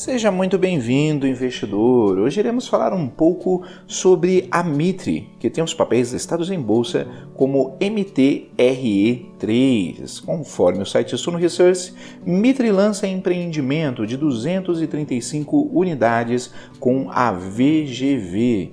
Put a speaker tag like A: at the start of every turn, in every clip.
A: Seja muito bem-vindo, investidor. Hoje iremos falar um pouco sobre a Mitre, que tem os papéis listados em bolsa como MTRE3. Conforme o site Suno Research, Mitre lança empreendimento de 235 unidades com a VGV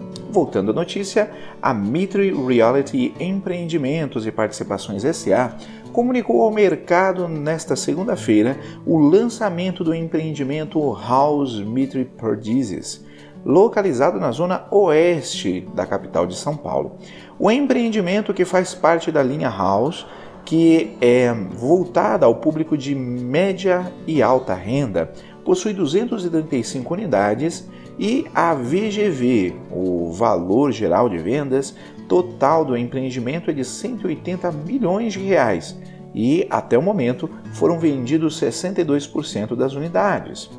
A: Voltando à notícia, a Mitre Reality Empreendimentos e Participações SA comunicou ao mercado nesta segunda-feira o lançamento do empreendimento House Mitre Perdizes, localizado na zona oeste da capital de São Paulo. O empreendimento que faz parte da linha House que é voltada ao público de média e alta renda, possui 235 unidades e a VGV, o valor geral de vendas total do empreendimento é de 180 milhões de reais e até o momento foram vendidos 62% das unidades.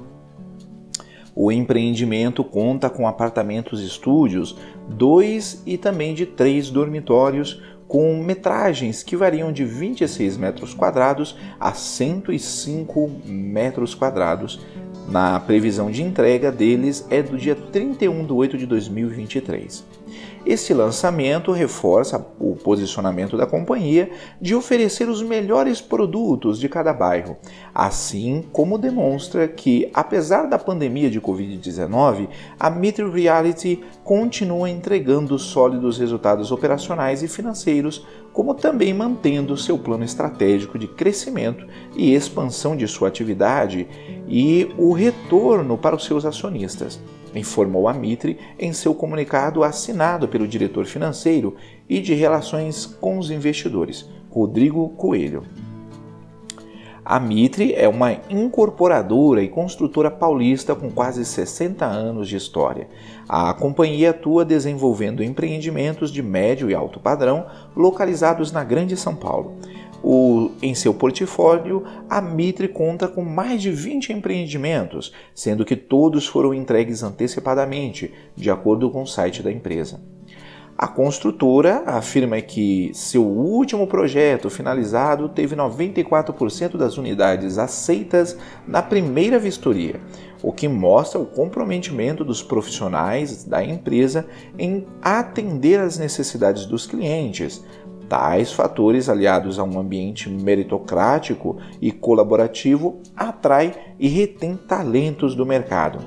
A: O empreendimento conta com apartamentos estúdios, dois e também de três dormitórios, com metragens que variam de 26 metros quadrados a 105 metros quadrados, na previsão de entrega deles é do dia 31 de 8 de 2023. Este lançamento reforça o posicionamento da companhia de oferecer os melhores produtos de cada bairro, assim como demonstra que, apesar da pandemia de Covid-19, a Mitre Reality continua entregando sólidos resultados operacionais e financeiros, como também mantendo seu plano estratégico de crescimento e expansão de sua atividade e o retorno para os seus acionistas informou a Mitre em seu comunicado assinado pelo diretor financeiro e de relações com os investidores, Rodrigo Coelho. A Mitre é uma incorporadora e construtora paulista com quase 60 anos de história. A companhia atua desenvolvendo empreendimentos de médio e alto padrão localizados na Grande São Paulo. O, em seu portfólio, a Mitre conta com mais de 20 empreendimentos, sendo que todos foram entregues antecipadamente, de acordo com o site da empresa. A construtora afirma que seu último projeto finalizado teve 94% das unidades aceitas na primeira vistoria, o que mostra o comprometimento dos profissionais da empresa em atender às necessidades dos clientes, Tais fatores, aliados a um ambiente meritocrático e colaborativo, atrai e retém talentos do mercado,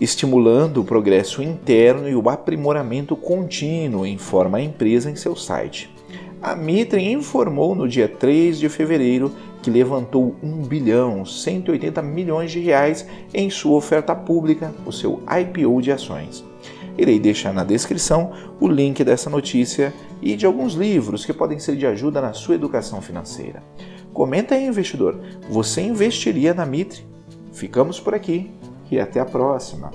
A: estimulando o progresso interno e o aprimoramento contínuo, informa a empresa em seu site. A Mitre informou no dia 3 de fevereiro que levantou 1 bilhão 180 milhões de reais em sua oferta pública, o seu IPO de ações. Irei deixar na descrição o link dessa notícia e de alguns livros que podem ser de ajuda na sua educação financeira. Comenta aí, investidor, você investiria na Mitre? Ficamos por aqui e até a próxima!